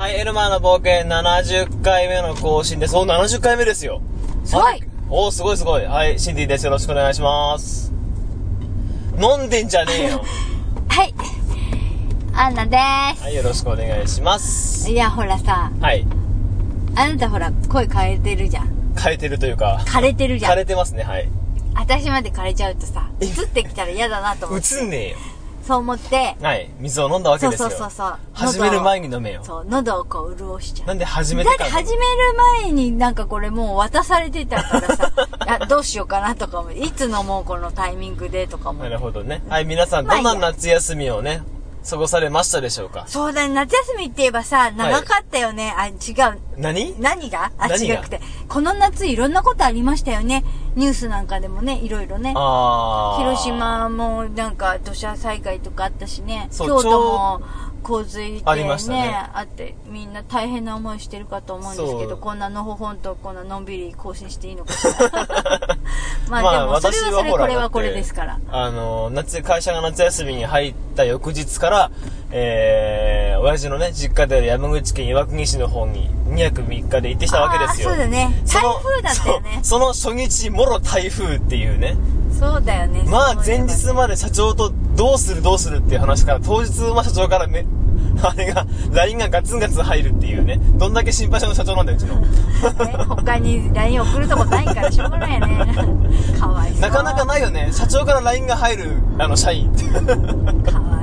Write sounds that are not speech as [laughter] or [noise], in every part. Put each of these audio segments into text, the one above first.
はい、エルマーの冒険70回目の更新です。お、70回目ですよ。すごいはいお、すごいすごい。はい、シンディです。よろしくお願いします。飲んでんじゃねえよ。[laughs] はい。アンナではい、よろしくお願いしますす。。いや、ほらさ、はい。あなたほら、声変えてるじゃん。枯れてるというか、枯れてるじゃ枯ん。れてますね、はい。私まで枯れちゃうとさ、映ってきたら嫌だなと思って。映んねえよ。そう思って、はい、水を飲んだわけですよ。そうそうそう。始める前に。に飲めよ。そう、喉をこう潤しちゃう。なんで始めだっててから始める前になんかこれもう渡されてたからさ、[laughs] あどうしようかなとかも、いつ飲もうこのタイミングでとかもな。るほどね。はい、皆さん、まあどんな夏休みをね、過ごされましたでしょうか？そうだね、夏休みって言えばさ、長かったよね。あ、違う。何？何が？あ、違くて。この夏いろんなことありましたよね。ニュースなんかでもね、いろいろね。広島もなんか土砂災害とかあったしね。京都も洪水でありましたねあって、みんな大変な思いしてるかと思うんですけど、こんなのほほんとこんなのんびり更新していいのかしら。まあ、まあでもそれはそれ、これはこれですから。あの、夏、会社が夏休みに入った翌日から、えー、親父のね、実家である山口県岩国市の方に2泊3日で行ってきたわけですよ。そうだね。台風だったよね。そうその初日、もろ台風っていうね。そうだよね。まあ前日まで社長とどうするどうするっていう話から、当日まあ社長からめ、[laughs] あれが、LINE がガツンガツン入るっていうね。どんだけ心配性の社長なんだよ、うちの。ね、他に LINE 送るとこないからしょうがないよね。[laughs] かわいそう。なかなかないよね。社長から LINE が入る、あの、社員って。かわい。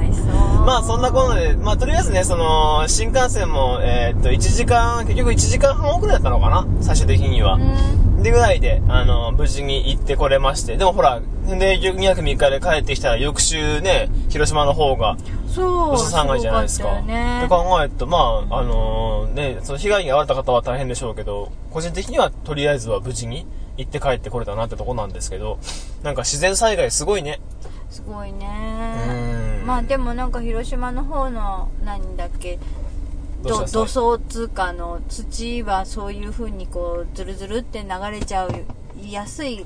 まあそんなことで、まあとりあえずね、その、新幹線も、えーっと、1時間、結局1時間半遅れだったのかな最終的には。うん。でぐらいで、あの、無事に行ってこれまして。でもほら、で、2泊3日で帰ってきたら翌週ね、広島の方が、そう。土砂災害じゃないですか。っねで考えると、まあ、あのね、その被害に遭われた方は大変でしょうけど、個人的にはとりあえずは無事に行って帰ってこれたなってとこなんですけど、なんか自然災害すごいね。すごいねうんまあでもなんか広島の方の何だっけど土土層通貨の土はそういう風にこうズルズルって流れちゃう安い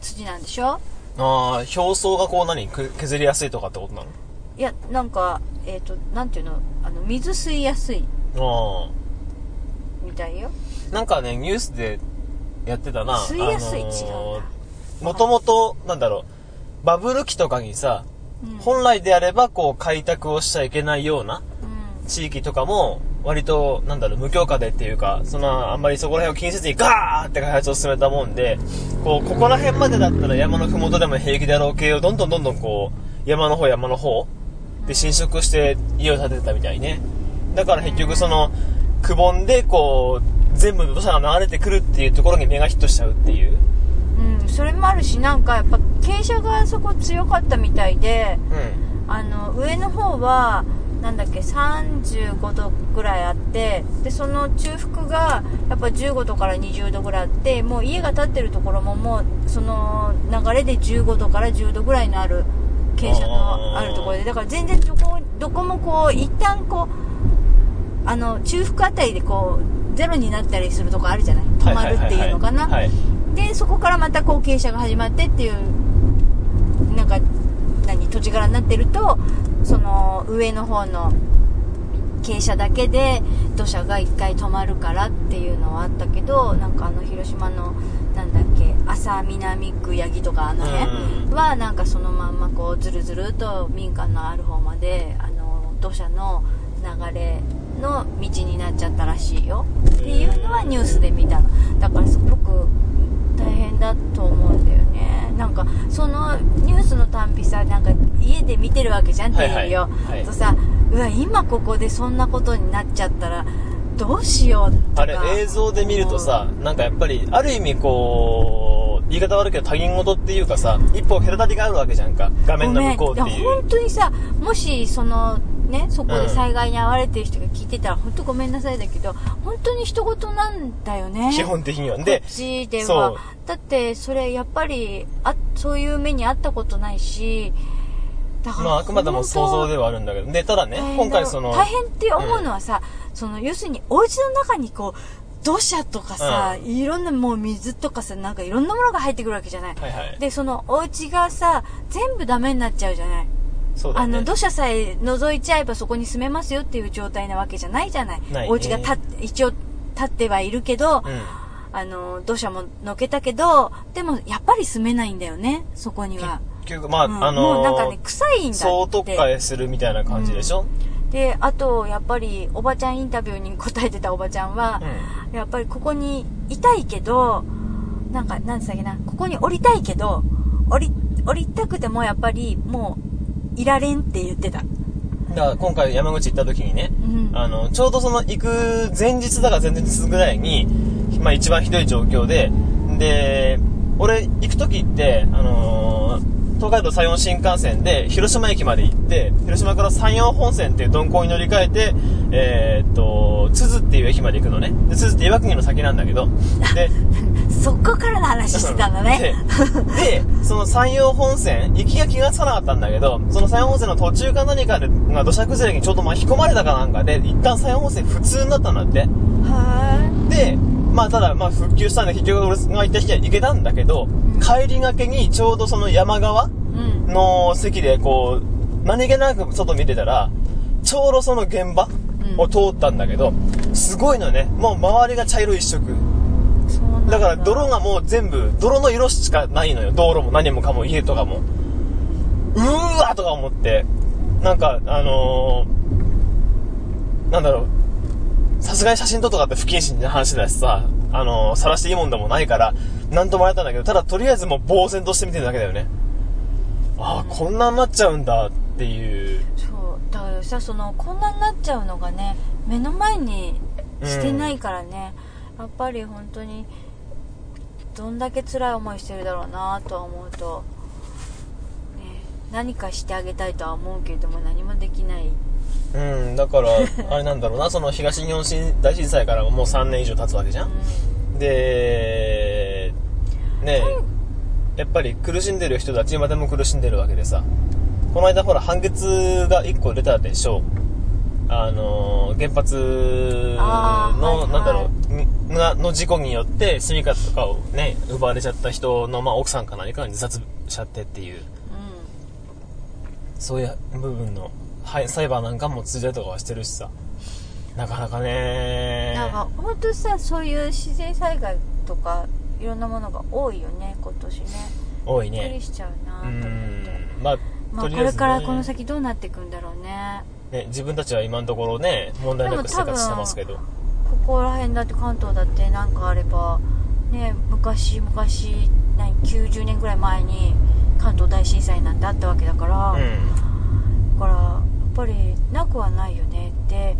土なんでしょ？ああ、表層がこう何く削りやすいとかってことなの？いやなんかえっ、となんていうの？あの水吸いやすいあみたいよ。あ。なんかね、ニュースでやってたな。吸いやすい？違うんだもともと、なんだろう、バブル期とかにさ、うん本来であればこう開拓をしちゃいけないようなうん地域とかも、割と、なんだろう、無許可でっていうか、その、あんまりそこら辺を気にせずにガーって開発を進めたもんで、こう、ここら辺までだったら山のふもとでも平気だろう系をどんどんどんどんこう、山の方山の方で侵食して家を建ててたみたいね。だから結局その、くぼんでこう、全部土砂が流れてくるっていうところに目がヒットしちゃうっていう。うん、それもあるしなんかやっぱ傾斜がそこ強かったみたいでうん。あの上の方はなんだっけ35度ぐらいあってでその中腹がやっぱ15度から20度ぐらいあってもう家が建ってるところももうその流れで15度から10度ぐらいのある傾斜のあるところでだから全然どこどこもこう一旦こうあの中腹あたりでこうゼロになったりするとこあるじゃない？止まるっていうのかな、はい。でそこからまたこう傾斜が始まってっていうなんか何土地柄になってるとその上の方の傾斜だけで土砂が一回止まるからっていうのはあったけどなんかあの広島のなんだっけ朝南区八木とかあの辺はなんかそのまんまこうずるずると民家のある方まであの土砂の流れの道になっちゃったらしいよっていうのはニュースで見たの。だからすごく大変だと思うんだよね。なんかそのニュースのたんびさなんか家で見てるわけじゃんテレビを、はい。はいはいとさうわ今ここでそんなことになっちゃったらどうしようとか。あれ映像で見るとさ、なんかやっぱり、ある意味こう、言い方悪いけど他人事っていうかさ、一歩隔たりがあるわけじゃんか。画面の向こうっていう。本当にさもしそのねそこで災害に遭われてる人が聞いてたら、本当ごめんなさいだけど本当に人事なんだよね。基本的には。こっで、ちでは。だってそれやっぱりあそういう目にあったことないしだからまああくまでも想像ではあるんだけど。で、ただね大、変今回その、大変って思うのはさ、その要するにお家の中にこう土砂とかさ、ういろんなもう水とかさなんかいろんなものが入ってくるわけじゃない、はいはい。でそのお家がさ全部ダメになっちゃうじゃないそうだね。あの土砂さえ覗いちゃえばそこに住めますよっていう状態なわけじゃないじゃない。ないね。お家がた一応建ってはいるけど、うん。あの、土砂ものけたけど、でもやっぱり住めないんだよね、そこには。結局まあ、うん。あもうなんかね、臭いんだって。総特化するみたいな感じでしょ、で、あと、やっぱり、おばちゃんインタビューに答えてたおばちゃんは、やっぱりここにいたいけど、なんか、なんつったっけな、ここに降りたいけど、降り、降りたくてもやっぱり、もう、いられんって言ってた。だから今回山口行った時にね、うん。あの、ちょうどその行く前日だか前日ぐらいに、まあ一番ひどい状況で、で、俺行く時って、あのー東海道山陽新幹線で広島駅まで行って、広島から山陽本線っていう鈍行に乗り換えて、えーっと、津々っていう駅まで行くのね。で、津々って岩国の先なんだけど、で、[laughs] そこからの話してたんだね。で、でその山陽本線、行きが気がつかなかったんだけど、その山陽本線の途中か何かで、が土砂崩れにちょうど巻き込まれたかなんかで、一旦山陽本線普通になったんだって。はで、まあただ、まあ復旧したんで結局俺が行った日は行けたんだけど、帰りがけにちょうどその山側。の席でこう、何気なく外見てたら、ちょうどその現場を通ったんだけど、すごいのね。もう周りが茶色一色。だから泥がもう全部、泥の色しかないのよ。道路も何もかも家とかも。うーわとか思って、なんか、あのー、なんだろう、さすがに写真撮っとかって不謹慎な話だしさ、あのー、晒していいもんでもないから、なんともらえたんだけど、ただとりあえずもう呆然として見てるだけだよね。ああ、こんなになっちゃうんだっていう。そう。だからさ、その、こんなになっちゃうのがね、目の前にしてないからね、やっぱり本当に、どんだけ辛い思いしてるだろうなとは思うと、ね、何かしてあげたいとは思うけれども何もできない。うん、だから、[laughs] あれなんだろうな、その東日本大震災からもう3年以上経つわけじゃん。うで、ねやっぱり苦しんでる人たち今でも苦しんでるわけでさ、この間ほら判決が1個出たでしょあのー、原発の、あーはいはい。なんだろう、にがの事故によって住みかとかをね、奪われちゃった人の、まあ、奥さんか何かが自殺しちゃってっていう、ん。そういう部分の、はい、裁判なんかも続いたりとかはしてるしさ、なかなかねなんか本当さそういう自然災害とかいろんなものが多いよね今年ね多いね。びっくりしちゃうなとう思ってん。まあ、まあねれからこの先どうなっていくんだろうねね、自分たちは今のところね、問題なく生活してますけど。ここら辺だって関東だってなんかあればね昔昔何90年ぐらい前に関東大震災なんてあったわけだから、うん。だからやっぱりなくはないよね。で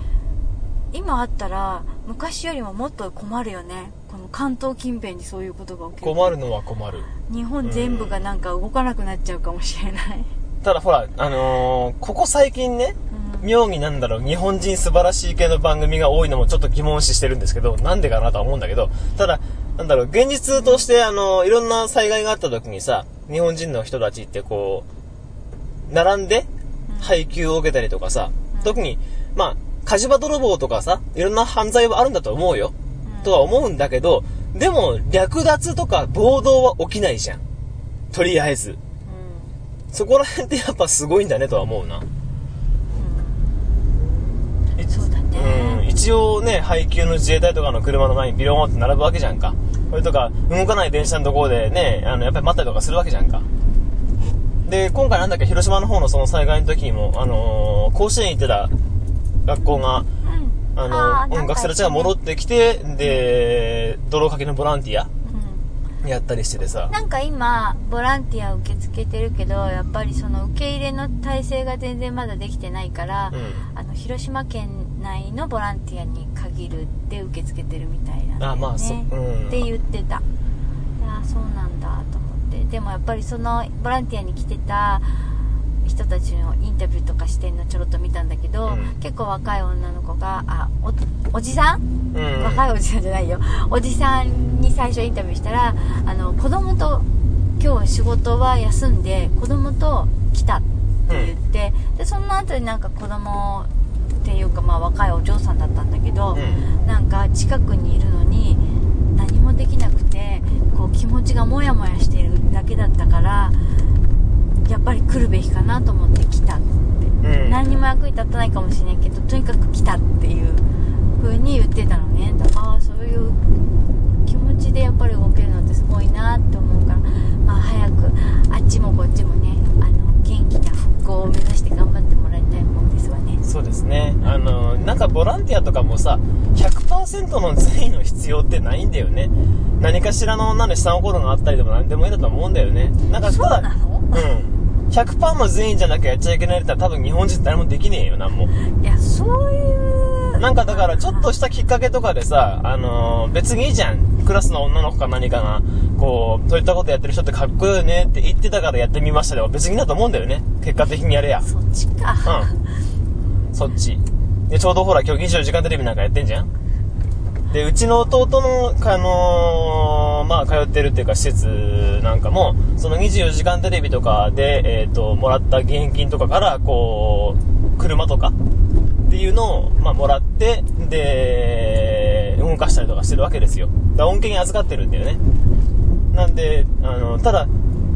今あったら昔よりももっと困るよね。この関東近辺にそういうことが起きる困るのは困る。日本全部がなんか動かなくなっちゃうかもしれない、ただほら、あのーここ最近ね、うん妙になんだろう、日本人素晴らしい系の番組が多いのもちょっと疑問視してるんですけど、なんでかなとは思うんだけど、ただ、なんだろう、現実として、あのーいろんな災害があった時にさ、日本人の人たちってこう、並んで配給を受けたりとかさ、うん特に、まあ、火事場泥棒とかさ、いろんな犯罪はあるんだと思うよ。うんとは思うんだけど、でも、略奪とか暴動は起きないじゃん。とりあえず。うそこら辺ってやっぱすごいんだねとは思うな。んうんそうだうん、ね、一応ね、配給の自衛隊とかの車の前にビローンって並ぶわけじゃんか。それとか、動かない電車のところでね、あの、やっぱり待ったりとかするわけじゃんか。で、今回なんだっけ、広島の方のその災害の時にも、あのー甲子園行ってた学校が、うんあのあーうん、学生たちが戻ってきて、で、泥かけのボランティアうんやったりしててさ。なんか今ボランティア受け付けてるけどやっぱりその受け入れの体制が全然まだできてないから、うん。あの広島県内のボランティアに限るって受け付けてるみたいなんだよね。あまあそうん。って言ってた。ああそうなんだと思って。でもやっぱりそのボランティアに来てた人たちのインタビューとかしてんのちょろっと見たんだけど、うん。結構若い女の子があおおじさん？うん。若いおじさんじゃないよ。おじさんに最初インタビューしたらあの子供と今日仕事は休んで子供と来たって言って、でその後になんか子供っていうかまあ若いお嬢さんだったんだけど、うん。なんか近くにいるのに何もできなくてこう気持ちがモヤモヤしてるだけだったからやっぱり来るべきかなと思って来たって、うん。何にも役に立たないかもしれないけどとにかく来たっていう風に言ってたのね。だからああそういう気持ちでやっぱり動けるのってすごいなって思うからまあ早くあっちもこっちもねあの元気な復興を目指して頑張ってそうですねあのなんかボランティアとかもさ100%の善意の必要ってないんだよね何かしらのなんで下心があったりでも何でもいいんだと思うんだよねなんかそうただうん100%の善意じゃなきゃやっちゃいけないって言ったら多分日本人誰もできねえよなんもいやそういうなんかだからちょっとしたきっかけとかでさ、あのー別にいいじゃん。クラスの女の子か何かが、こう、そういったことやってる人ってかっこいいよねって言ってたからやってみましたでは別にいいんだと思うんだよね。結果的にやれや。そっちか、うん。そっち。で、ちょうどほら今日24時間テレビなんかやってんじゃんで、うちの弟の、あのーまあ、通ってるっていうか施設なんかも、その24時間テレビとかで、えっ、と、もらった現金とかから、こう、車とかっていうのを、まあ、もらって、で、動かしたりとかしてるわけですよ。だ恩恵に預かってるんだよね。なんで、あの、ただ、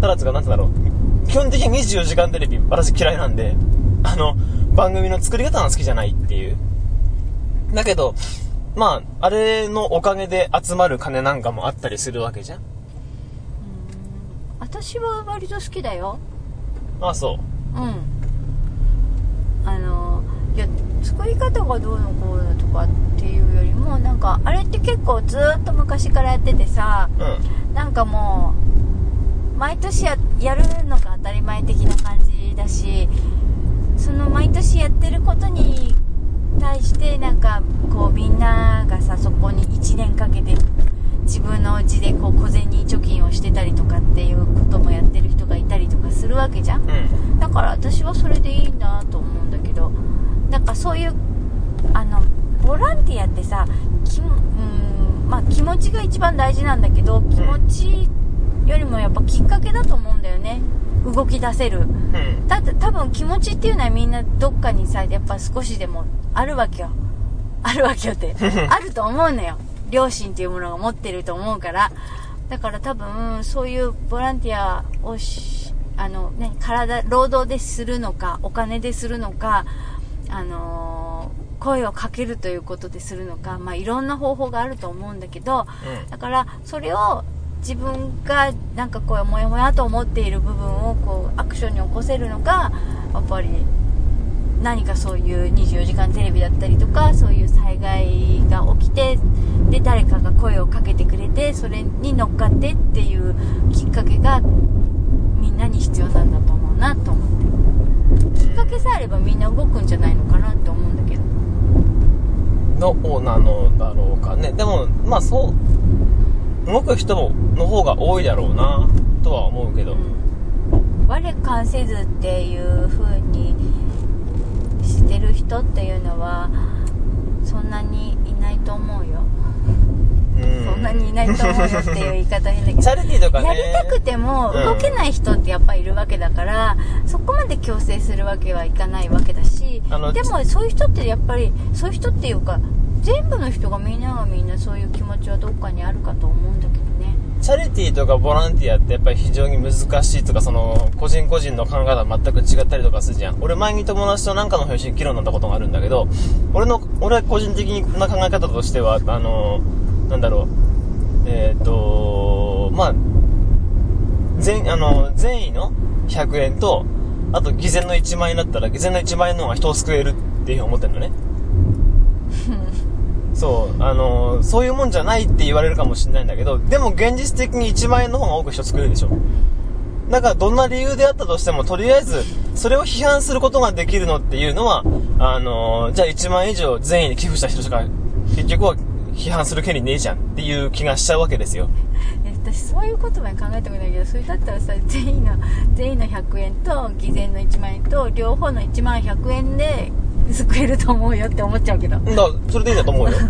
ただつうか、なんて言うんだろう。基本的に24時間テレビ、私嫌いなんで、あの、番組の作り方が好きじゃないっていう。だけど、まあ、あれのおかげで集まる金なんかもあったりするわけじゃん。私は割と好きだよああ、そう。うんあのいや作り方がどうのこうのとかっていうよりもなんかあれって結構ずーっと昔からやっててさうん。なんかもう毎年ややるのが当たり前的な感じだしその毎年やってることに対してなんかこうみんながさそこに1年かけて自分のうちでこう小銭貯金をしてたりとかっていうこともやってる人がいたりとかするわけじゃんうん。だから私はそれでいいんだと思うんだけどなんかそういうあのボランティアってさきもうんまあ気持ちが一番大事なんだけど気持ちよりもやっぱきっかけだと思うんだよね動き出せる。うん。だって多分気持ちっていうのはみんなどっかにさやっぱ少しでもあるわけよ。あるわけよって。あると思うのよ。両親っていうものが持ってると思うから。だから多分そういうボランティアをしあの、ね、体労働でするのかお金でするのかあのー声をかけるということでするのか、まあ、いろんな方法があると思うんだけど、うん。だからそれを自分がなんかこうモヤモヤと思っている部分をこうアクションに起こせるのがやっぱり何かそういう24時間テレビだったりとかそういう災害が起きてで誰かが声をかけてくれてそれに乗っかってっていうきっかけがみんなに必要なんだと思うなと思ってきっかけさえあればみんな動くんじゃないのかなって思うんだけどのなのだろうかね。でも、まあそう、動く人の方が多いだろうな、とは思うけど。うん、我関せずっていう風にしてる人っていうのはそんなにいないと思うよ、うん。そんなにいないと思うよっていう言い方変だけどチャリティーとかね。やりたくてもうん動けない人ってやっぱりいるわけだから、そこまで強制するわけはいかないわけだしでもそういう人ってやっぱりそういう人っていうか全部の人がみんながみんなそういう気持ちはどっかにあるかと思うんだけどねチャリティーとかボランティアってやっぱり非常に難しいとか、その、個人個人の考え方全く違ったりとかするじゃん。俺前に友達となんかの話に議論になったことがあるんだけど、俺の、俺は個人的な考え方としては、あの、なんだろう、えっ、と、まあ、全、あの、善意の100円と、あと偽善の1万円だったら、偽善の1万円の方が人を救えるっていうふうに思ってるのね。[laughs] そう、あのそういうもんじゃないって言われるかもしれないんだけど、でも現実的に1万円の方が多く人作るでしょ。だからどんな理由であったとしても、とりあえず、それを批判することができるのっていうのは、あのじゃあ1万円以上善意に寄付した人しか、結局は批判する権利ねえじゃんっていう気がしちゃうわけですよ。私そういうことまで考えたことないけどそれだったらさ全員の全員の100円と偽善の1万円と両方の1万100円で救えると思うよって思っちゃうけどだから、それでいいんだと思うよ。だか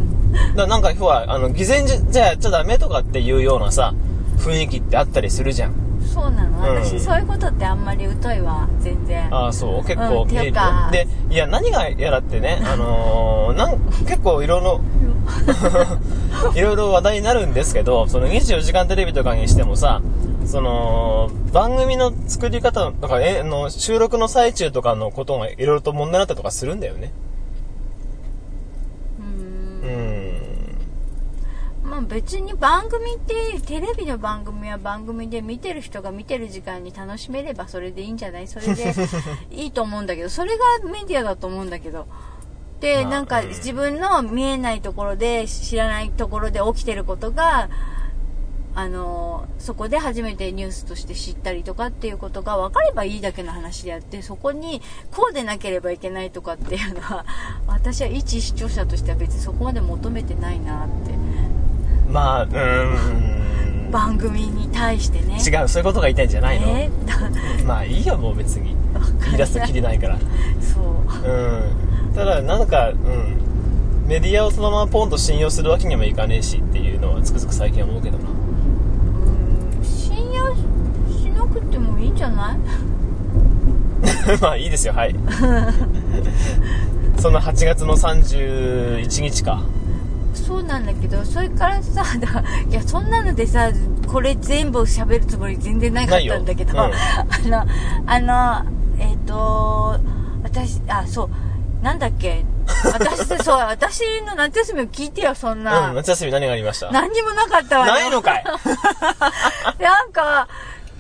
らなんか、ほら、あの、偽善じゃじゃあダメとかっていうようなさ、雰囲気ってあったりするじゃん。そうなの、うん。私そういうことってあんまり疎いわ全然。ああ、そう？結構うん見えるよ、で、いや、何がやらってね、[laughs] あのーなん、結構いろいろ、[laughs] いろいろ話題になるんですけど、その24時間テレビとかにしてもさ、その、番組の作り方とか、え、あの、収録の最中とかのことがいろいろと問題になったりとかするんだよね。まあ別に番組ってテレビの番組は番組で見てる人が見てる時間に楽しめればそれでいいんじゃない？それで [laughs] いいと思うんだけど。それがメディアだと思うんだけど。で、まあなんかうん自分の見えないところで知らないところで起きてることがあのそこで初めてニュースとして知ったりとかっていうことが分かればいいだけの話であってそこにこうでなければいけないとかっていうのは私は一視聴者としては別にそこまで求めてないなってまあ、うーん。番組に対してね違う、そういうことが言いたいんじゃないの、え？まあいいよ、もう別に。言い出すときりないから。そううん。ただ、なんか、うん。メディアをそのままポンと信用するわけにもいかねえしっていうのはつくづく最近思うけどな。うん信用しなくてもいいんじゃない？[laughs] まあいいですよ、はい。[laughs] その8月の31日か。そうなんだけどそれからさだ [laughs] いやそんなのでさこれ全部喋るつもり全然なかったんだけど、ないよ。[laughs] あのあのえっ、と私あそうなんだっけ？私そう [laughs] 私の夏休みを聞いてよそんな、うん、夏休み何がありました？何にもなかったわよ。ないのかい。なんか、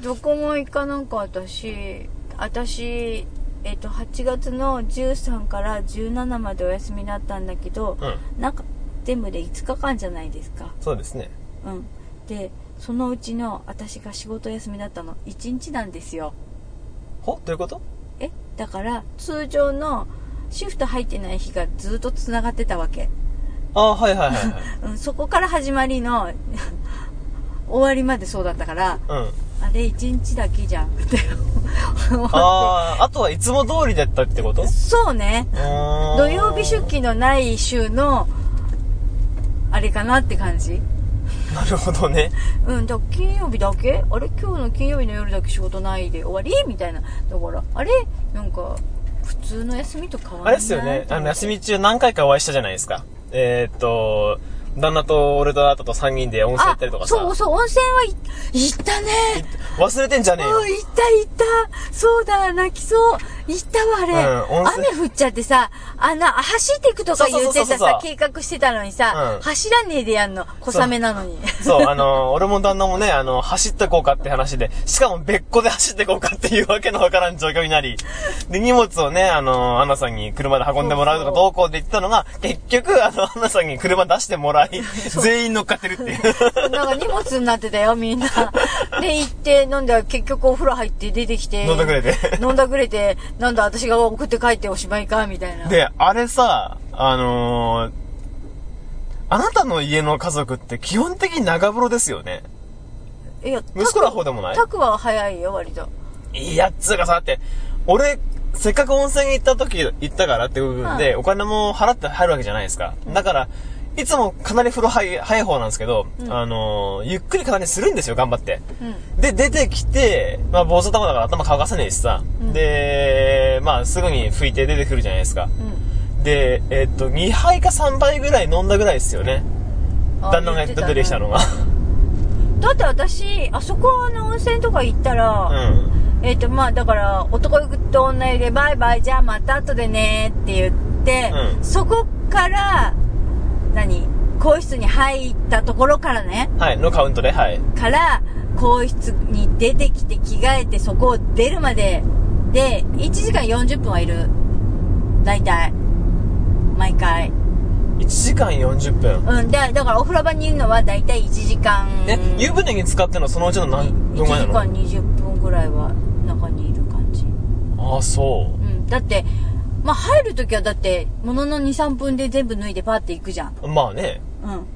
どこも行かなんか私、私、えっと、8月の13から17までお休みだったんだけど、うん。なんか、全部で5日間じゃないですか。そうですね。うん。で、そのうちの私が仕事休みだったの1日なんですよ。ほ？どういうこと？え？だから、通常のシフト入ってない日がずっと繋がってたわけ。ああ、はいはいはいはい。[laughs] うん、そこから始まりの、[laughs] 終わりまでそうだったから、うん。あれ1日だけじゃんって思って。ああ、あとはいつも通りだったってこと？そうね。土土曜日出勤のない週の、あれかなって感じ。なるほどね。うん、だ金曜日だけ？あれ？今日の金曜日の夜だけ仕事ないで終わり？みたいな。だから、あれ？なんか、普通の休みと変わらない？あれですよね。あの、休み中何回かお会いしたじゃないですか。えーっと、旦那と俺とあとと3人で温泉行ったりとかさ。そうそう、温泉はい行ったね。忘れてんじゃねえよ。うん、行った行った。そうだ、泣きそう。行ったわ、あれ。うん雨降っちゃってさ、あの、走っていくとか言ってそうそうそうそうたさ、計画してたのにさ、うん走らねえでやんの。小雨なのに。そう、あの、俺も旦那もね、あの、走ってこうかって話で、しかも別個で走ってこうかっていうわけのわからん状況になり、で、荷物をね、あの、アンナさんに車で運んでもらうとかそうそうどうこうで言ってたのが、結局、あの、アンナさんに車出してもらい、[laughs] 全員乗っかってるっていう。なんか荷物になってたよ、みんな。で、行って、飲んだら結局お風呂入って出てきて。飲んだくれて。飲んだくれて、なんだ私が送って帰っておしまいか、みたいな。で、あれさ、あのーあなたの家の家族って基本的に長風呂ですよね。いや、息子ら方でもない？タクは早いよ、割と。いいやっつうかさ、だって、俺、せっかく温泉行った時、行ったからっていう部分で、お金も払って入るわけじゃないですか。だから、いつもかなり風呂早い早い方なんですけど、うんあのーゆっくりかなりするんですよ、頑張って。うん。で、出てきて、まあ、坊主頭だから頭乾かせねえしさ。うんで、まあ、すぐに拭いて出てくるじゃないですか。うん。で、えっと、2杯か3杯ぐらい飲んだぐらいですよね。あ旦那が出てきたのが。[laughs] だって私、あそこの温泉とか行ったうら、ん。えっ、と、まあ、だから、男と女湯でバイバイ、じゃあまた後でねって言って、うんそこから、何？更衣室に入ったところからね、はい、のカウントで、はい。から、更衣室に出てきて着替えてそこを出るまで、で、1時間40分はいる。大体。毎回。1時間40分。うん。で、だからお風呂場にいるのは大体1時間。え、湯船に使ってるのそのうちの何分前な1時間の20分ぐらいは中にいる感じ。ああ、そうん。だって、まあ、入るときはだって、ものの2、3分で全部脱いでパーって行くじゃん。う。まあね。うん。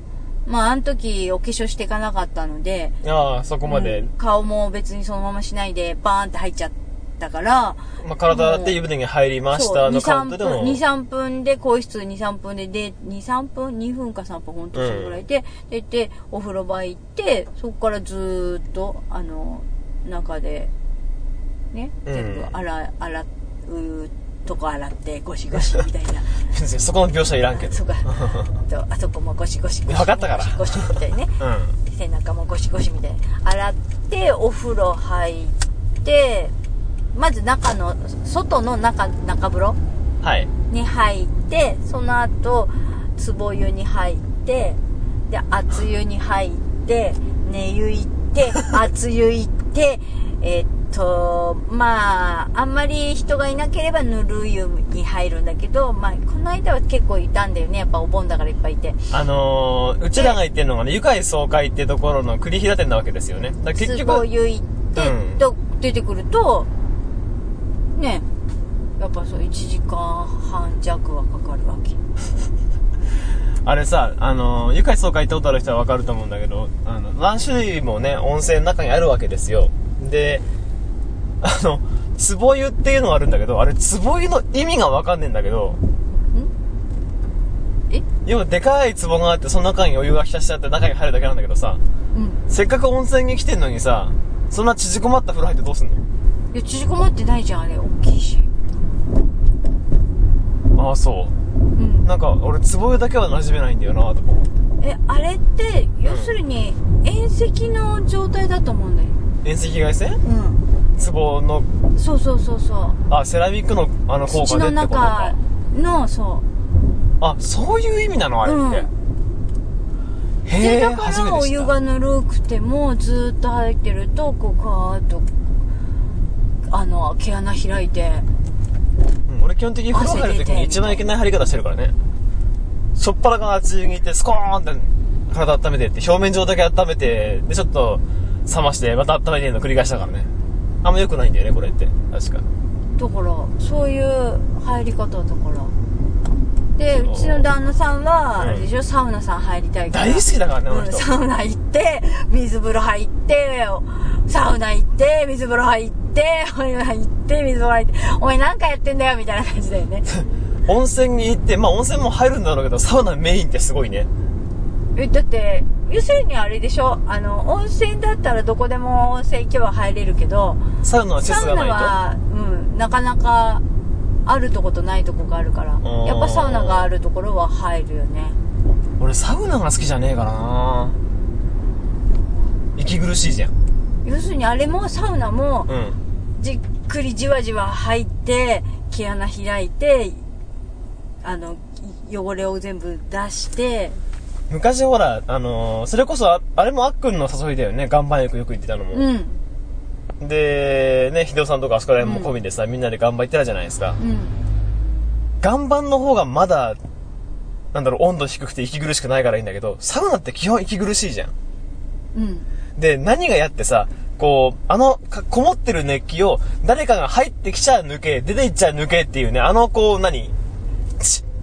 まあ、あの時お化粧していかなかったので、ああ、そこまで、うん顔も別にそのまましないで、バーンって入っちゃったから、まあ、体洗って湯船に入りましたのカウントでも。2、3分で、更衣室2、3分で、で、2、3分 ?2 分か3分、ほんとそれぐらいで、で、で、お風呂場行って、そこからずーっと、あの、中でねうん全部洗洗うとこ洗ってゴシゴシみたいな。別 [laughs] にそこの描写いらんけど。そうか。[laughs] とあそこもゴシゴシゴシ分かったから。ゴシゴシみたいにね。[laughs] うん。背中もゴシゴシみたい。に洗ってお風呂入ってまず中の外の中中風呂はい。に入ってその後壺湯に入ってで熱湯に入って寝湯行って熱湯行ってえっとまああんまり人がいなければぬるい湯に入るんだけどまあこの間は結構いたんだよねやっぱお盆だからいっぱいいてあのー、うちらが言ってるのがね、愉快爽快ってところの栗平店なわけですよね。だ結壺局、湯行って、うんと出てくるとねやっぱそう1時間半弱はかかるわけ [laughs] あれさ、あのー、愉快爽快ってことある人はわかると思うんだけど、あの、何種類もね、温泉の中にあるわけですよ。で、あの、壺湯っていうのがあるんだけど、あれ、壺湯の意味がわかんねえんだけど、え？要はでかい壺があって、その中にお湯が浸してあって中に入るだけなんだけどさ、うん。せっかく温泉に来てんのにさ、そんな縮こまった風呂入ってどうすんの？いや縮こまってないじゃんあれ大きいし。ああ、そう。うん。なんか、俺、壺湯だけは馴染めないんだよな、とか思って。えあれって要するに遠石の状態だと思うんだよ。遠赤外線う壺の、んそうそうそうそうあ、セラミックの、あの、効果でってことか中。のそあ、そういう意味なの？あれって。うへえ、でだからお初めて知った。湯がぬるくてもずっと入ってるとこうガーッとあの毛穴開いてうん、俺基本的に風呂入るときに一番いけない入り方してるからね。しょっぱらから熱いに行って、スコーンって体温めてって、表面上だけ温めて、で、ちょっと冷まして、また温めてるの繰り返したからね。あんま良くないんだよね、これって。確か。だからそういう入り方だからでそううちの旦那さんは、うんでしょ？サウナさん入りたいから大好きだからね、うん、人。サウナ行って水風呂入ってサウナ行って水風呂入ってお湯入って水風呂入ってお前何かやってんだよみたいな感じだよね [laughs] 温泉に行って、まあ温泉も入るんだろうけど、サウナメインってすごいね。えだって要するにあれでしょ？あの温泉だったらどこでも温泉行けば入れるけどサウナは施サウナ設がないと？は、うん、なかなかあるとことないとこがあるからーやっぱサウナがあるところは入るよね俺サウナが好きじゃねえからな息苦しいじゃん。要するにあれもサウナもうん。じっくりじわじわ入って毛穴開いてあの汚れを全部出して昔ほら、あのーそれこそあ、あれもあっくんの誘いだよね。岩盤浴よく行ってたのも。うんで、ね、秀夫さんとかあそこら辺も込みでさ、みんなで岩盤行ってたじゃないですか。うん岩盤の方がまだ、なんだろう、温度低くて息苦しくないからいいんだけど、サウナって基本息苦しいじゃん。うんで、何がやってさ、こう、あの、かこもってる熱気を、誰かが入ってきちゃ抜け、出ていっちゃ抜けっていうね、あの、こう、何？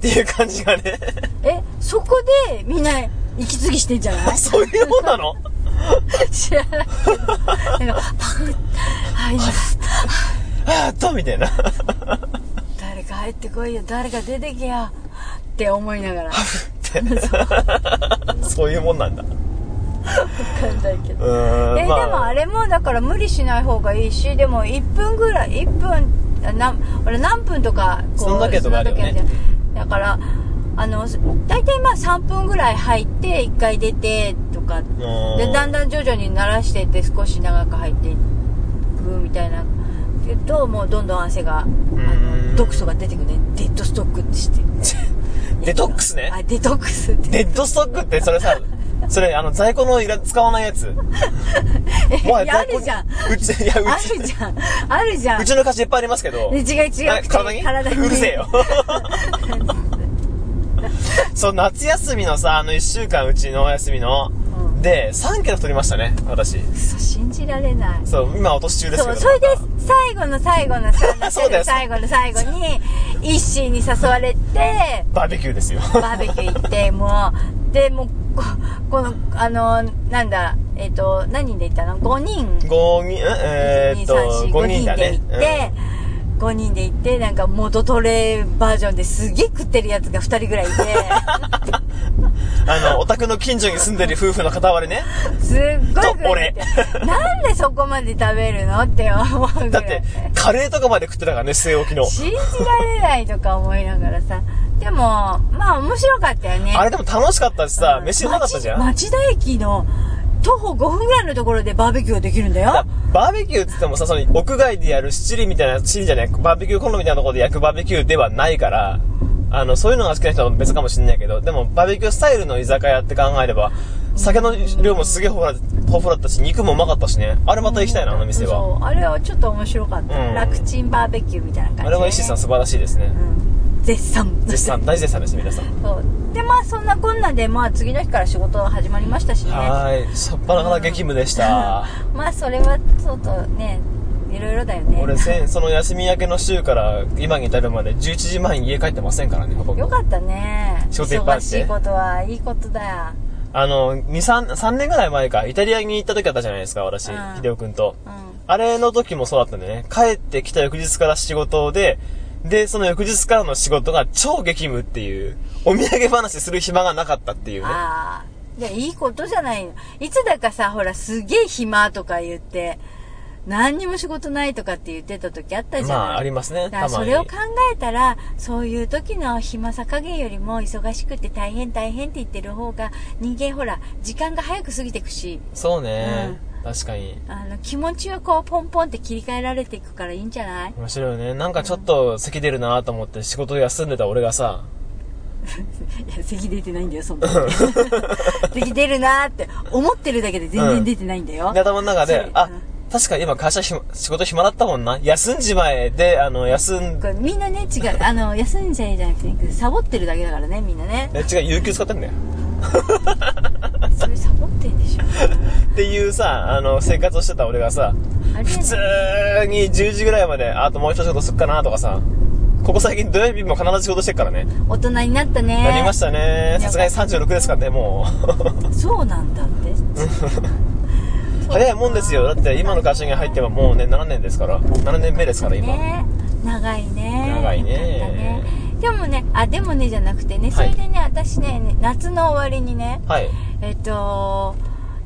っていう感じがね、えそこでみんな息継ぎしてんじゃない？[laughs] そういうもんなの？[laughs] 知らない。なんかパクッ。はいはと、みたいな。誰か入ってこいよ。誰か出てけよ。って思いながら。って。そういうもんなんだ。分かんないけうど。ーん。え、でもあれもだから無理しない方がいいしでも1分ぐらい1分あな俺何分とかそんだけとかあるよねだからあの大体まあ3分ぐらい入って1回出てとか。うんでだんだん徐々に慣らしていって少し長く入っていくみたいな。っていうともうどんどん汗があうん。の毒素が出てくるね。デッドストックってして [laughs] デトックスね。あデトックスって。デッドストックって、それさ、[laughs] それ、あの、在庫のいら使わないやつ。[laughs] もいやあるじゃんうち、いや、うあち、るじゃんあるじゃんうちの会社いっぱいありますけど。で違う違うあ体に？体にうるせえよ。[laughs] そう、夏休みのさ、あの一週間うちのお休みの、うんで、3キロ太りましたね、私。嘘信じられないそう、今お年中ですけど。そうそれで最後の最後のさそうだよ最後の最後にイッシーに誘われてバーベキューですよ。バーベキュー行ってもうでもうここのあのなんだえっ、と何人で行ったの？5人。5人、えー、っと、2 3 4 5 5人で行。って、5人で行ってなんか元トレバージョンですげえ食ってるやつが2人ぐらいいてうん [laughs] あの、オタク宅の近所に住んでる夫婦の片割れね。すっごいと食えててなんでそこまで食べるのって思うぐらいだって、カレーとかまで食ってたからね、据え置きの。信じられないとか思いながらさでもまあ面白かったよねあれでも楽しかったしさ、飯うまかったじゃん。町町田駅の徒歩5分ぐらいのところでバーベキューができるんだよ。だバーベキューって言ってもさ、その屋外でやる七里みたいな、七里じゃない、バーベキューコンロみたいなところで焼くバーベキューではないから、あの、そういうのが好きな人は別かもしれないけど、でもバーベキュースタイルの居酒屋って考えれば、酒の量もすげえ豊富だったし、肉もうまかったしね。あれまた行きたいな、あの店は。そう。あれはちょっと面白かった、うん。楽ちんバーベキューみたいな感じで、ね、あれは石井さん素晴らしいですね。うん絶賛。絶賛、[laughs] 大絶賛です、皆さん。そう。でまあそんなこんなでまあ次の日から仕事が始まりましたしね。はーい。しょっぱなから激務でした。[laughs] まあそれはちょっとねいろいろだよね。俺せん、その休み明けの週から今に至るまで11時前に家帰ってませんからね。よかったね。仕事いっぱいあって。忙しいことはいいことだ。よあの、2、3、3年ぐらい前か、イタリアに行った時あったじゃないですか、私、うん。秀夫くんと。うん。あれの時もそうだったんでね、帰ってきた翌日から仕事で、で、その翌日からの仕事が超激務っていう、お土産話する暇がなかったっていうね。ああでいいことじゃない。のいつだかさほらすげえ暇とか言って何にも仕事ないとかって言ってた時あったじゃんまあ、ありますね、だからたまに。それを考えたらそういう時の暇さ加減よりも忙しくて大変大変って言ってる方が人間ほら時間が早く過ぎていくし。そうね、確かに。あの気持ちはこうポンポンって切り替えられていくからいいんじゃない？面白いよね。なんかちょっと咳出るなと思って仕事休んでた俺がさ、[laughs] いや咳出てないんだよそんなに咳 [laughs] 出るなーって思ってるだけで全然出てないんだよ、で頭の中であうん、確か今会社暇仕事暇だったもんな。休んじまえで、あの、休ん、これみんなね違うあの休んじゃえじゃなくてサボってるだけだからねみんなねえ、違う、有給使ってんだよ。[laughs] ってんでしょっていうさ、あの、生活をしてた俺がさ、普通に10時ぐらいまで、あともう一仕事すっかなとかさ、ここ最近土曜日も必ず仕事してっからね。大人になったねなりましたね。さすがに36ですからね、もう。そうなんだって [laughs] 早いもんですよ。だって今の会社に入ってはもうね、7年ですから。7年目ですから、今。ね長いね長いねでもねあでもねじゃなくてねそれでね、私ね夏の終わりにねはい。えっと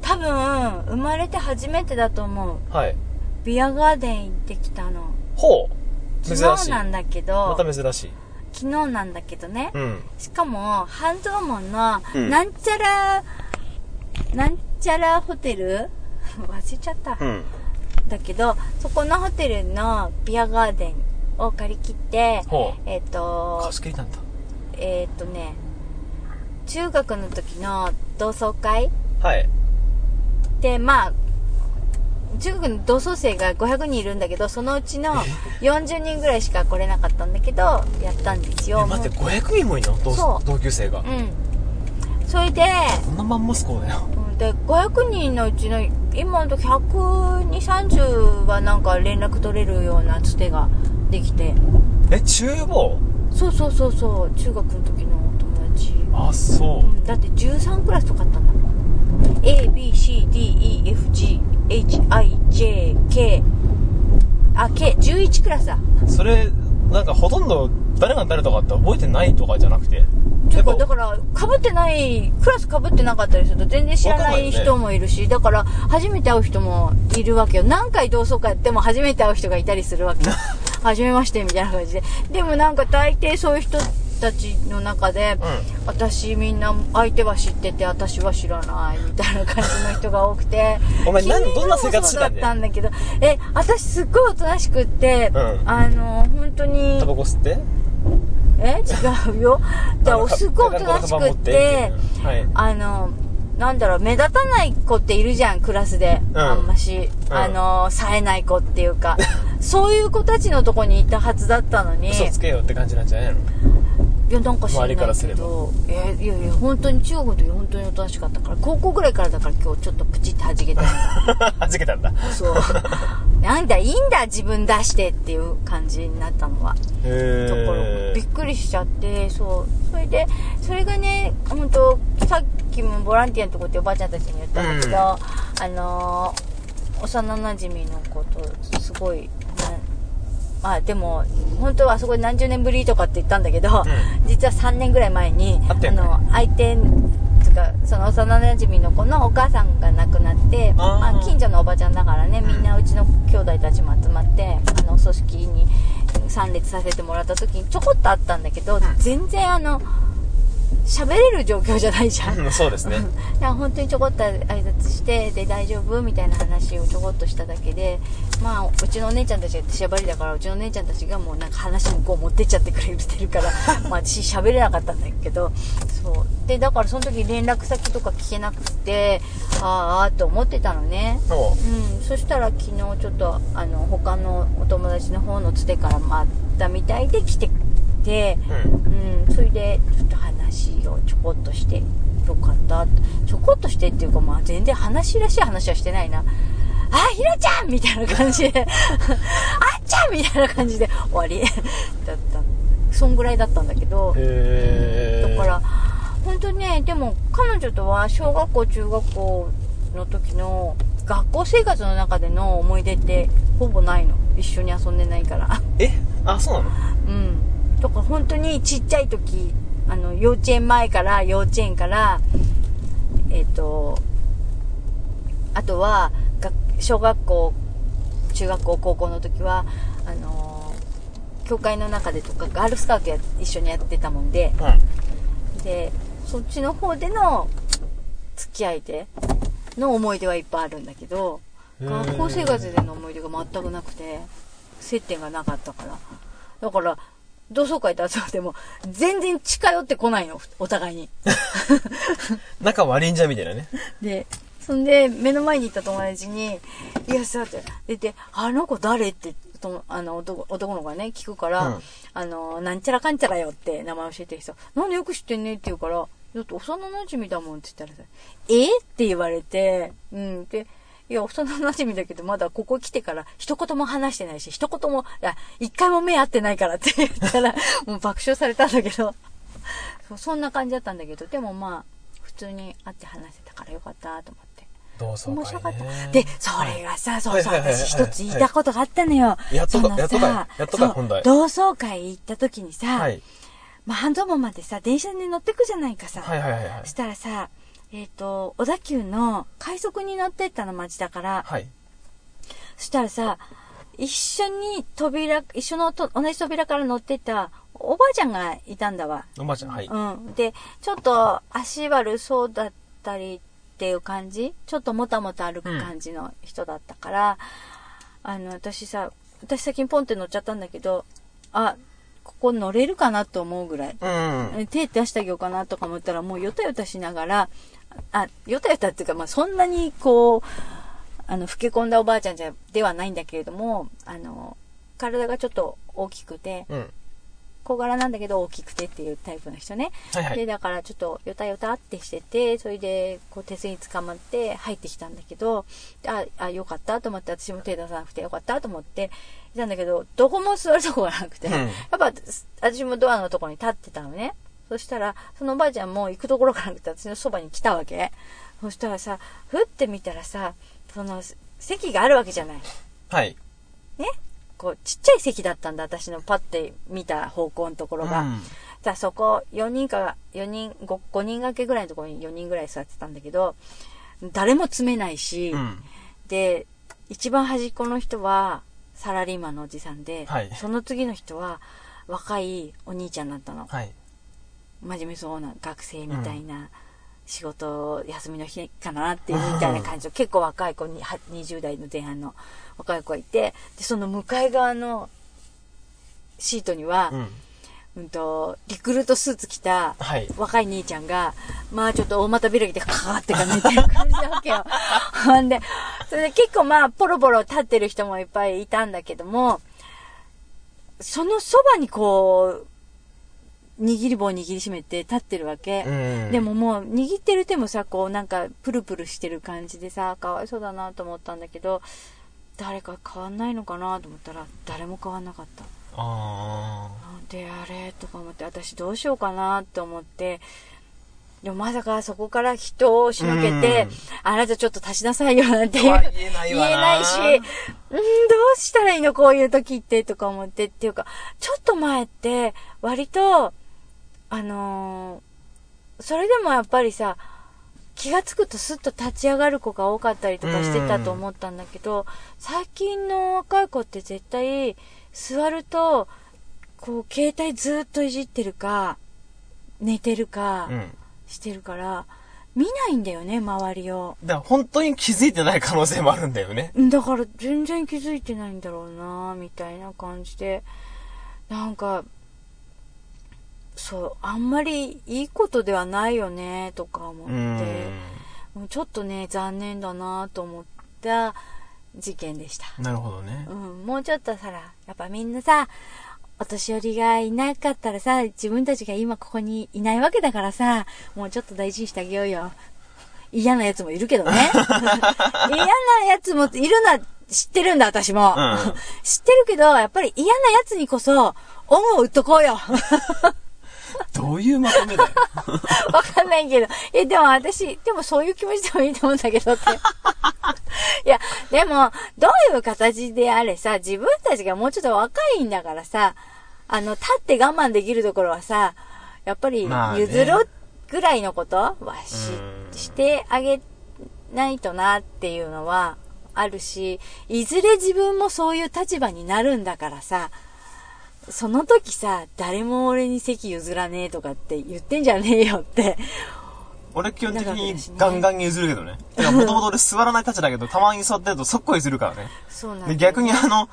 多分生まれて初めてだと思うはい。ビアガーデン行ってきたのほう。珍しい。昨日なんだけどまた珍しい。昨日なんだけどね、うん。しかも半蔵門のうんなんちゃら、なんちゃらホテル？[laughs] 忘れちゃった、うん。だけどそこのホテルのビアガーデンを借り切って。えっ、と貸し切りなんだ。えっ、とね中学の時の同窓会はい。でまあ中学の同窓生が500人いるんだけどそのうちの40人ぐらいしか来れなかったんだけどやったんですよえ、待って、500人もいんの？そ同う同級生が。うんそれでこんなマンモス校だよ。うんで500人のうちの今のと12030はなんか連絡取れるようなつてができて。え、厨房そうそうそうそう中学の時のお友達。あ、そう。う。んだって13クラスとかあったんだもん ABCDEFGHIJK あ K11 クラスだ。それ、なんかほとんど誰が誰とかって覚えてないとかじゃなくて？てかだからかぶってないクラスかぶってなかったりすると全然知らない人もいるし、だから初めて会う人もいるわけよ。何回同窓会やっても初めて会う人がいたりするわけよ [laughs] 初めましてみたいな感じで。でもなんか大抵そういう人たちの中で、う私みんな相手は知ってて私は知らないみたいな感じの人が多くて。[laughs] お前何君どんな生活してたんだったんだけど。え私すっごいおとなしくって、うん。あの本当にん。タバコ吸って？え？違うよ。だからすっごいおとなしくってはい。あのなんだろう目立たない子っているじゃんクラスで、うん。あんまし、うん。あの冴えない子っていうか [laughs] そういう子たちのとこにいたはずだったのに。嘘つけよって感じなんじゃないの？いやなんか知らないけど。えいやいや本当に中国の時本当におとなしかったから高校ぐらいからだから今日ちょっとプチって弾けた。[laughs] はじけたんだ。そう。なんだいいんだ自分出してっていう感じになったのは。へだからびっー。くりしちゃってそう。それでそれがね本当さっきもボランティアのとこっておばあちゃんたちに言ったんだけど、うん。あのー幼なじみのことすごいなあでも本当はあそこで何十年ぶりとかって言ったんだけど、う実は3年ぐらい前にあの相手つうかその幼馴染の子のお母さんが亡くなってまあ、近所のおばちゃんだからねみんなうちの兄弟たちも集まってあのお葬式に参列させてもらった時にちょこっとあったんだけど、全然あの喋れる状況じゃないじゃん。うんそうですね。だから本当にちょこっと挨拶してで大丈夫みたいな話をちょこっとしただけでまあうちのお姉ちゃんたちが手しゃばりだからうちのお姉ちゃんたちがもうなんか話にこう持ってっちゃってくれてるから [laughs] まあ私喋れなかったんだけどそう。でだからその時連絡先とか聞けなくてあーあーと思ってたのね。おう。うん、そしたら昨日ちょっとあの他のお友達の方のつてからもあったみたいで来てて、うん。うん、それでちょっと話をちょこっとしてよかった。ちょこっとしてっていうかまあ全然話らしい話はしてないな。あひろちゃんみたいな感じで。[laughs] あっちゃんみたいな感じで終わり。だった。そんぐらいだったんだけど。へー。だから本当にねでも彼女とは小学校中学校の時の学校生活の中での思い出ってほぼないの。一緒に遊んでないから。え？あ、そうなの？うんだから本当にちっちゃい時あの幼稚園前から幼稚園からえっ、とあとはが小学校中学校高校の時はあの教会の中でとかガールスカウトや一緒にやってたもんでうん。でそっちの方での付き合いでの思い出はいっぱいあるんだけど学校生活での思い出が全くなくて接点がなかったからだから同窓会と集まっても全然近寄ってこないのお互いに [laughs] 仲悪いんじゃみたいなね。[laughs] でそんで目の前にいた友達に「いやさ」って出て「あの子誰?」ってとあの男男の子がね聞くから、うんあの、なんちゃらかんちゃらよって名前教えてる人、なんでよく知ってんねって言うから、だって幼馴染だもんって言ったらさ、えって言われて、うん、で、いや、幼馴染だけど、まだここ来てから一言も話してないし、一言も、いや、一回も目合ってないからって言ったら、[laughs] もう爆笑されたんだけど、そうそんな感じだったんだけど、でもまあ、普通に会って話せたからよかったと思って。同窓。面白かった。で、それがさ、そうそう、私一つ言いたことがあったのよ。やっとかそのさやっとやっと本題同窓会行った時にさ、はい。まあ、半蔵門までさ、電車に乗ってくじゃないかさ。はいはいはい。したらさ、えっ、と、小田急の快速に乗ってったの街だから、はい。そしたらさ、一緒に扉、一緒のと同じ扉から乗ってったおばあちゃんがいたんだわ。おばあちゃん、はい。うん。で、ちょっと足悪そうだったりっていう感じ？ちょっともたもた歩く感じの人だったから、あの、私さ、私先にポンって乗っちゃったんだけど、あ、ここ乗れるかなと思うぐらい。うんうん。手出してあげようかなとか思ったら、もうよたよたしながら、あ、よたよたっていうか、まあ、そんなにこう、あの、老け込んだおばあちゃんじゃ、ではないんだけれども、あの、体がちょっと大きくて、うん。小柄なんだけど大きくてっていうタイプの人ね。で、はいはい。だからちょっとよたよたってしてて、それで、こう手すりに捕まって入ってきたんだけど、あ、あ、よかったと思って、私も手出さなくてよかったと思って、いたんだけど、どこも座るとこがなくて、うんやっぱ、私もドアのところに立ってたのね。そしたら、そのおばあちゃんも行くところがなくて、私のそばに来たわけ。そしたらさ、ふって見たらさ、その、席があるわけじゃない。はい。ね？こう、ちっちゃい席だったんだ、私のパッて見た方向のところが。うんじゃあそこ、4人か、4人、5, 5人掛けぐらいのところに4人ぐらい座ってたんだけど、誰も詰めないし、うん。で、一番端っこの人は、サラリーマンのおじさんで、はいその次の人は、若いお兄ちゃんだったの。はい。真面目そうな学生みたいな、仕事休みの日かなっていうみたいな感じの、結構若い子に、は20代の前半の若い子がいて、で、その向かい側のシートには、うん。うんと、リクルートスーツ着たはい。若い兄ちゃんが、まあちょっと大股開きでカーってか寝てる感じなわけよ。ほ [laughs] んで、それで結構まあポロポロ立ってる人もいっぱいいたんだけども、そのそばにこう、握り棒握りしめて立ってるわけ。うん。でも、もう握ってる手もさ、こうなんかプルプルしてる感じでさ、かわいそうだなと思ったんだけど、誰か変わんないのかなと思ったら、誰も変わんなかった。あであれとか思って私どうしようかなって思ってでもまさかそこから人を押しのけて、うんあなたちょっと立ちなさいよなんて言えない言えないし、うん、どうしたらいいのこういう時ってとか思ってっていうか、ちょっと前って割と、あのーそれでもやっぱりさ、気がつくとスッと立ち上がる子が多かったりとかしてたと思ったんだけど、最近の若い子って絶対座ると、こう携帯ずっといじってるか、寝てるかうん。してるから、見ないんだよね、周りを。だから本当に気づいてない可能性もあるんだよね。うんだから全然気づいてないんだろうなみたいな感じでなんかそうあんまりいいことではないよねとか思っうてん。もうちょっとね残念だなと思った事件でした、なるほどね。う。ん、もうちょっとさらやっぱみんなさお年寄りがいなかったらさ自分たちが今ここにいないわけだからさもうちょっと大事にしてあげようよ。嫌なやつもいるけどね。[laughs] 嫌なやつもいるのは知ってるんだ私も、うん。[laughs] 知ってるけどやっぱり嫌なやつにこそ恩を売っとこうよ [laughs] [laughs] どういうまとめだよ。[laughs] わかんないけど。え、でも私、でもそういう気持ちでもいいと思うんだけどって。[laughs] いや、でも、どういう形であれさ、自分たちがもうちょっと若いんだからさ、あの、立って我慢できるところはさ、やっぱりまあね譲ろうぐらいのことはし、うんしてあげないとなっていうのはあるし、いずれ自分もそういう立場になるんだからさ、その時さ、誰も俺に席譲らねえとかって言ってんじゃねえよって。俺基本的にガンガンに譲るけどね。もともと俺座らない立ちだけど、たまに座ってると速攻譲るからね。そうなんだで、逆にあの、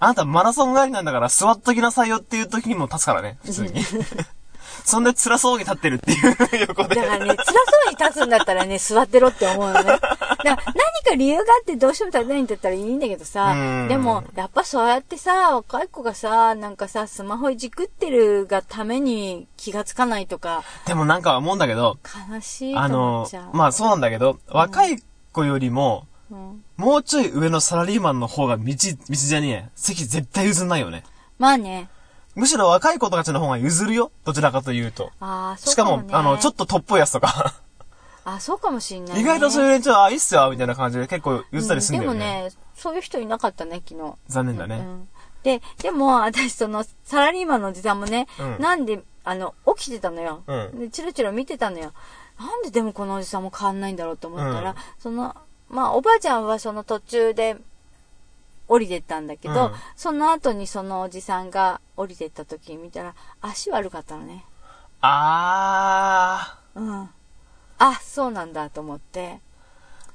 あなたマラソン帰りなんだから座っときなさいよっていう時にも立つからね、普通に。[laughs] そんで辛そうに立ってるっていう [laughs] 横で。だからね、辛そうに立つんだったらね、座ってろって思うのね。何か理由があってどうしても立てないんだったらいいんだけどさう、んでも、やっぱそうやってさ、若い子がさ、なんかさ、スマホいじくってるがために気がつかないとか、でもなんか思うんだけど、悲しいとあ思のまあそうなんだけど、若い子よりも、うんもうちょい上のサラリーマンの方が道、道じゃねえ。席絶対譲んないよね。まあね。むしろ若い子たちの方が譲るよ。どちらかというと。ああ、そうしかも。あの、ちょっとトップやつとか。あ、そうかもしんない、ね。意外とそういう連中は、あ、いいっすよ、みたいな感じで結構言ってたりするんだようんでね。もね、そういう人いなかったね、昨日。残念だね。うんで、でも、私、その、サラリーマンのおじさんもね、うんなんで、あの、起きてたのよ。うんで、チラチラ見てたのよ。なんででもこのおじさんも変わんないんだろうと思ったら、うんその、まあ、おばあちゃんはその途中で降りてったんだけど、うんその後にそのおじさんが降りてった時に見たら、足悪かったのね。あうん。あ、そうなんだと思って。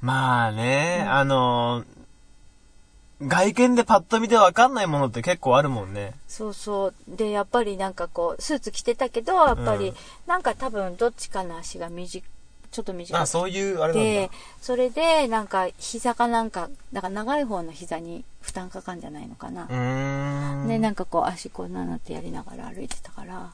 ー。まあね、あの外見でパッと見てわかんないものって結構あるもんね。そうそう。で、やっぱりなんかこう、スーツ着てたけど、やっぱり、うんなんか多分どっちかの足が短ちょっと短あ、くそういう、あれなんてだ。、それで、なんか、膝かなんか、だから長い方の膝に負担かかんじゃないのかな。で、なんかこう、足こうななってやりながら歩いてたから、あ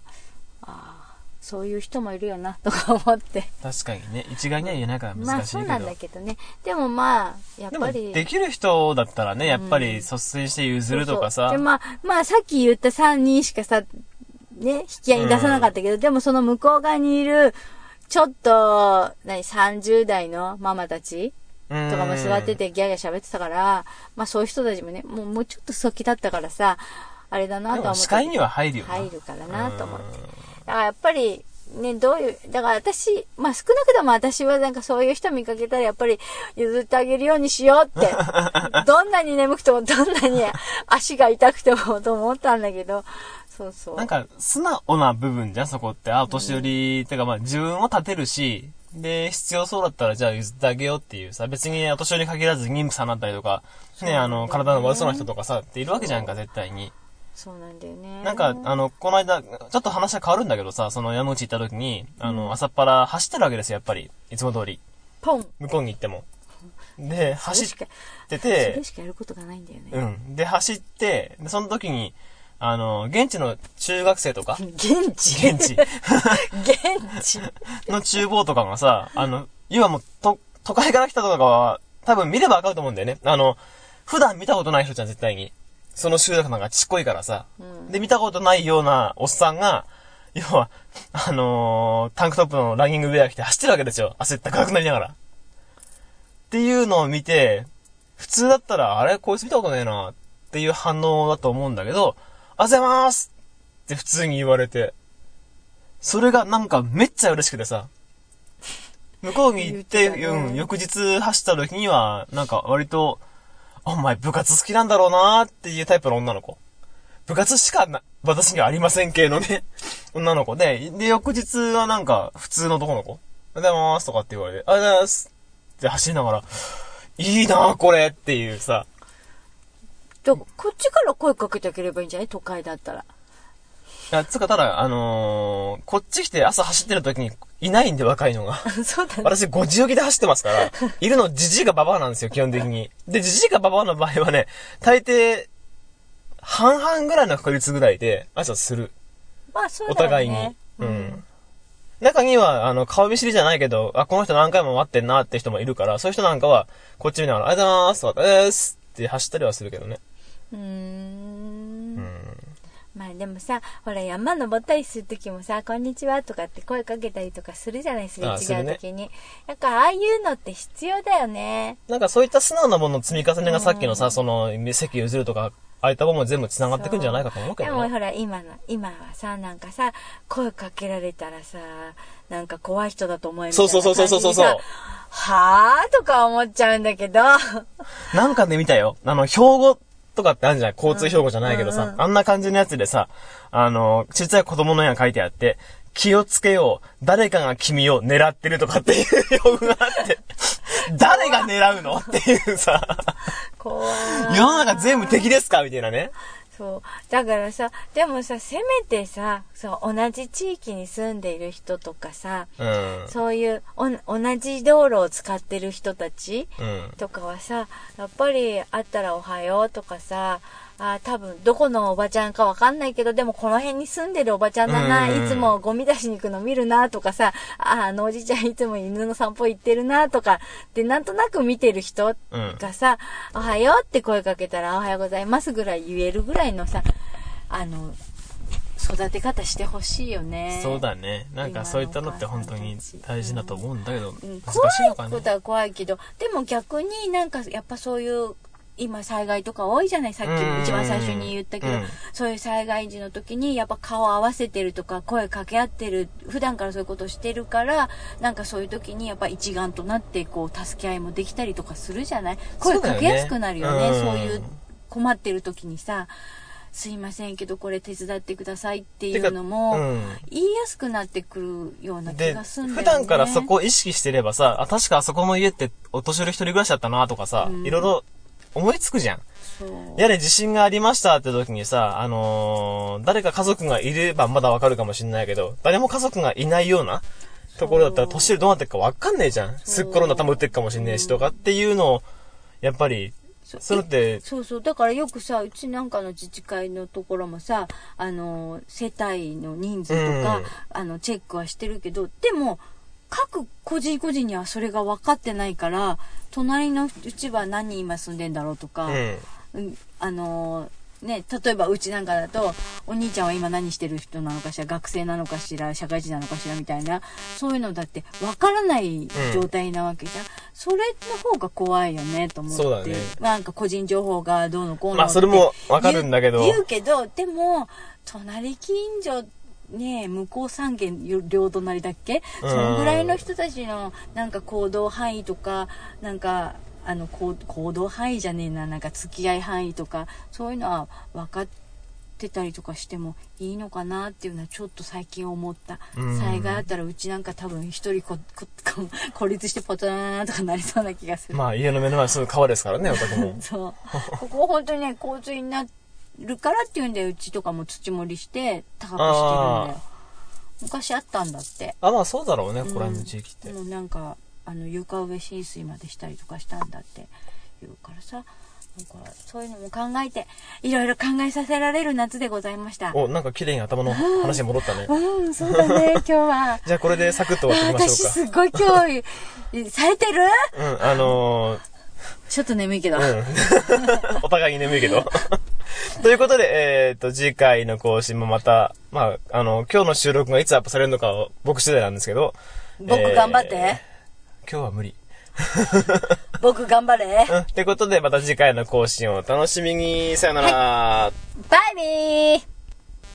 あ、そういう人もいるよな、とか思って。確かにね、一概には言えないからまあ、難しいけど。そうなんだけどね。でもまあ、やっぱり。できる人だったらね、やっぱり率先して譲るとかさそうそうで、。まあ、まあ、さっき言った3人しかさ、ね、引き合いに出さなかったけど、でもその向こう側にいる、ちょっと、何、30代のママたちととかも座っててギャーギャー喋ってたから、まあそういう人たちもね、もうもうちょっと先だったからさ、あれだなとは思って。でも視界には入るよな。入るからなと思って。うんだからやっぱり、ね、どういう、だから私、まあ少なくとも私はなんかそういう人見かけたらやっぱり譲ってあげるようにしようって。[laughs] どんなに眠くてもどんなに足が痛くてもと思ったんだけど、そうそう。なんか、素直な部分じゃん、そこって。あ、お年寄り、てかまあ自分を立てるし、で、必要そうだったらじゃあ譲ってあげようっていうさ、別にお年寄りに限らず妊婦さんだったりとか、ね、あの、体の悪そうな人とかさ、っているわけじゃんか、絶対に。そうなんだよね。なんか、あの、この間、ちょっと話は変わるんだけどさ、その山口行った時に、あの、朝っぱら走ってるわけですよ、やっぱり。いつも通り。ポン向こうに行っても。で、走っそれしかてそれて、しかやることがないんだよね。うん。で、走って、でその時に、あの、現地の中学生とか、現地？現地現地？[laughs] の厨房とかがさ、あの、要はもう、と、都会から来たとかは、多分見ればわかると思うんだよね。あの、普段見たことない人じゃん、絶対に。その集落なんかちっこいからさ。うんで、見たことないようなおっさんが、要は、あのータンクトップのランニングウェア着て走ってるわけですよ。汗ったかくなりながら。っていうのを見て、普通だったら、あれこいつ見たことねえな、っていう反応だと思うんだけど、あざまーすって普通に言われて、それがなんかめっちゃ嬉しくてさ、向こうに行って、言ってたねうん、翌日走った時には、なんか割と、お前部活好きなんだろうなーっていうタイプの女の子。部活しかな、私にはありません系のね、[laughs] 女の子で、で、翌日はなんか普通の男の子。おはようございますとかって言われて、おはようございますって走りながら、いいなーこれっていうさ、こっちから声かけてあげればいいんじゃない？都会だったら。いや、つうかただ、あのー、こっち来て朝走ってる時にいないんで若いのが。[laughs] そうだね。私5時起きで走ってますから、[laughs] いるのじじいかババアなんですよ、基本的に。で、じじいかババアの場合はね、大抵、半々ぐらいの確率ぐらいで挨拶する。まあそうおだよね。互いに。うん。中には、あの、顔見知りじゃないけど、あ、この人何回も待ってんなって人もいるから、そういう人なんかは、こっち見ながら、ありがとうございますとか、えーすって走ったりはするけどね。うーん。まあでもさ、ほら山登ったりするときもさ、こんにちはとかって声かけたりとかするじゃない、すれ違あするねうときに。だからああいうのって必要だよね。なんかそういった素直なものの積み重ねがさっきのさ、その、席譲るとか、ああいったものも全部繋がってくんじゃないかと思うけどね。でもほら今の、今はさ、なんかさ、声かけられたらさ、なんか怖い人だと思えるそうそうそうそうそうそうはぁ？とか思っちゃうんだけど。なんかで見たよ。あの、標語とかってあるじゃない交通標語じゃないけどさ、うんうんあんな感じのやつでさ、あの、ちっちゃい子供の絵が書いてあって、気をつけよう。誰かが君を狙ってるとかっていう標語があって、誰が狙うの？っていうさ、怖い。世の中全部敵ですか？みたいなね。そう。だからさ、でもさ、せめてさ、そう、同じ地域に住んでいる人とかさ、うん。そういうお同じ道路を使ってる人たちうん。とかはさ、やっぱり会ったらおはようとかさ、あ多分どこのおばちゃんかわかんないけど、でもこの辺に住んでるおばちゃんだな、うんいつもゴミ出しに行くの見るなとかさ、ああのおじちゃんいつも犬の散歩行ってるなとか、で、なんとなく見てる人うん。がさ、おはようって声かけたら、おはようございますぐらい言えるぐらいのさ、あの、育て方してほしいよね。そうだね。なんかそういったのって本当に大事だと思うんだけど、うん難怖しいのかねいこ。とは怖いけど、でも逆になんかやっぱそういう、今災害とか多いじゃない？さっきうん一番最初に言ったけど、うん。そういう災害時の時にやっぱ顔合わせてるとか声かけ合ってる、普段からそういうことをしてるから、なんかそういう時にやっぱ一丸となってこう助け合いもできたりとかするじゃない？声かけやすくなるよね。そうだよね。そういう困ってる時にさ、すいませんけどこれ手伝ってくださいっていうのも、うん。言いやすくなってくるような気で、がするんだよね。普段からそこを意識してればさ、あ、確かあそこの家ってお年寄り一人暮らしだったなとかさ、うん。いろいろ思いつくじゃん。やれ地震がありましたって時にさ、あのー誰か家族がいればまだわかるかもしれないけど、誰も家族がいないようなところだったら年寄りどうなってるかわかんねえじゃん。すっ転んだ頭打ってるかもしれねえしとかっていうのを、やっぱり、それって、そうそう。だからよくさ、うちなんかの自治会のところもさ、あの、世帯の人数とか、うんあの、チェックはしてるけど、でも、各個人個人にはそれが分かってないから、隣のうちは何人今住んでんだろうとか、うん。うんあのね、例えばうちなんかだと、お兄ちゃんは今何してる人なのかしら、学生なのかしら、社会人なのかしらみたいな、そういうのだって分からない状態なわけじゃん。それの方が怖いよね、と思って。そうだねなんか個人情報がどうのこうのまあそれもわかるんだけど言う言うけど、でも、隣近所、ねえ、向こう三軒両隣だっけ？そのぐらいの人たちのなんか行動範囲とか、なんか、あの行行動範囲じゃねえななんか付き合い範囲とかそういうのは分かってたりとかしてもいいのかなっていうのはちょっと最近思った。うん。災害あったらうちなんか多分一人こここ [laughs] 孤立してポトラーとかなりそうな気がする、まあ家の目の前すぐ川ですからね、[laughs] お宅も。そう。ここ本当にね洪水になるからっていうんでうちとかも土盛りして高くしてるんだあよ昔あったんだって。あ、まあそうだろうね、ここら辺の地域って。もうなんかあの床上浸水までしたりとかしたんだって。言うからさ。なんかそういうのも考えていろいろ考えさせられる夏でございました。お、なんか綺麗に頭の話に戻ったね。うんそうだね [laughs] 今日は。じゃあこれでサクッと終わっていきましょうか。私すっごい今日されてる？うん、あのー、ちょっと眠いけど、うん。[laughs] お互いに眠いけど。[laughs] ということで、えっ、と、次回の更新もまた、まあ、あの、今日の収録がいつアップされるのかは僕次第なんですけど。僕頑張って、えー今日は無理。[laughs] 僕頑張れうん。ってことで、また次回の更新をお楽しみに。さよなら。バイビー